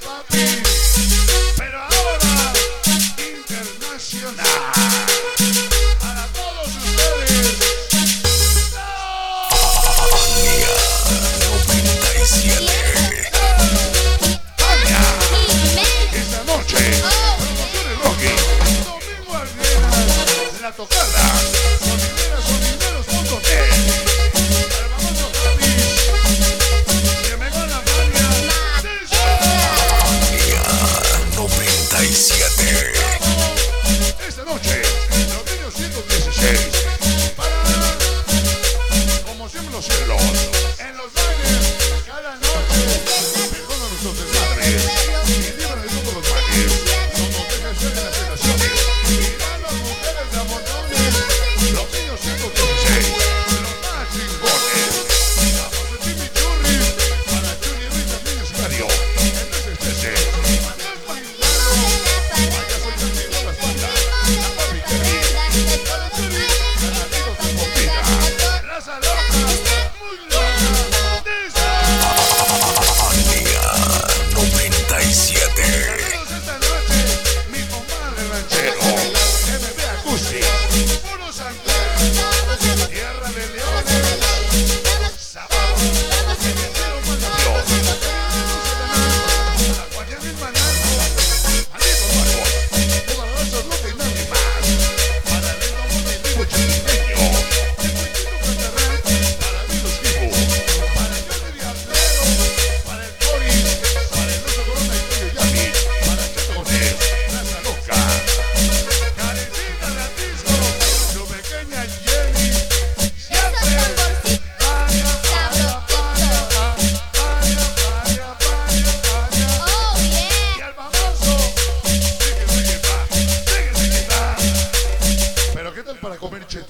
Papa.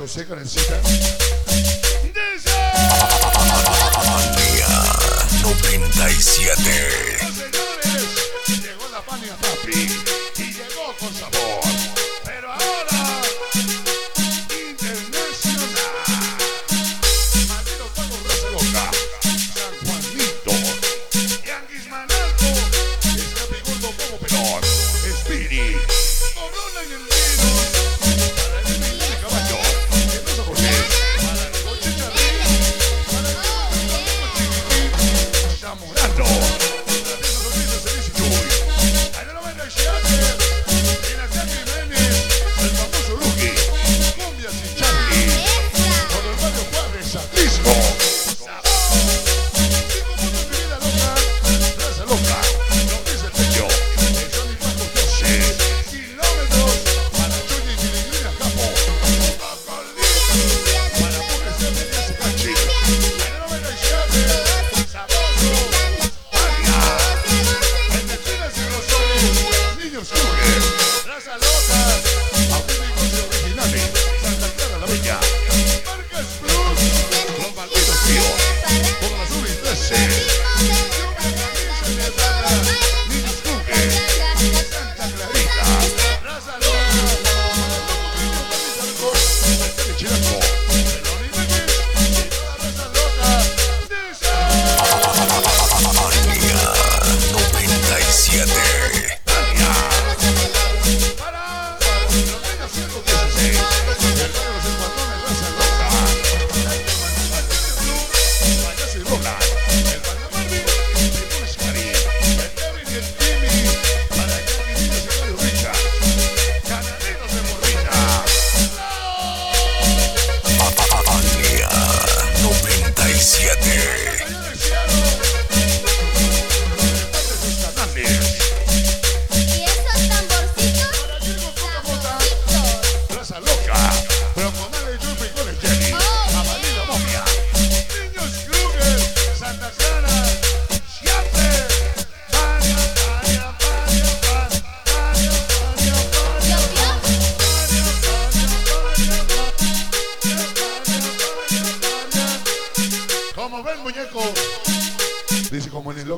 Tú sí que necesitas. Dice. Manía 97. Señores, llegó la Fania Papi y llegó con sabor. Pero ahora, internacional. Madero Pago Raza Loca, San Juanito, Yanquis Manalco, está como pelón. oscure. Las alotas.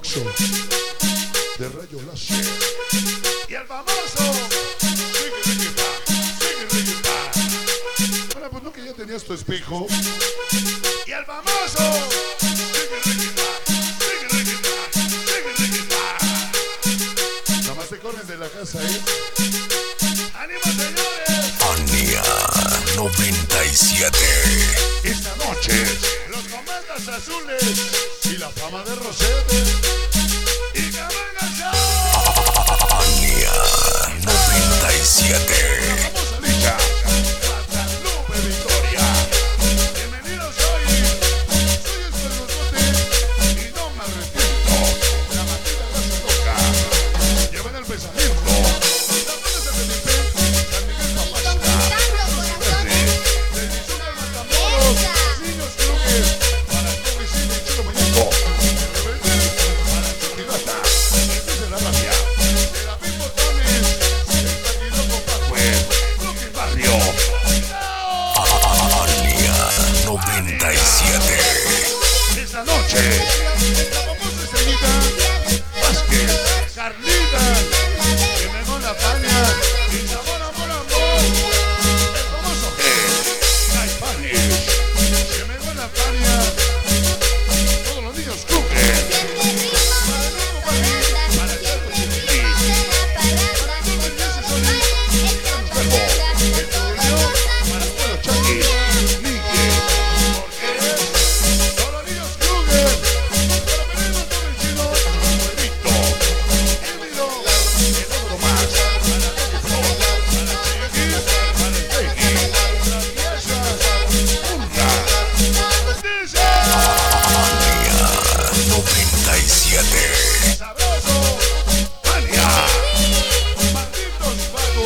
Production de Rayo Lazo. Y el famoso. Bueno, pues no que ya tenías tu espejo. Y el famoso. Nada más te corren de la casa, ¿eh? ¡Ánimo, señores! Ania 97. Esta noche, los comandas azules y la fama de Rosete.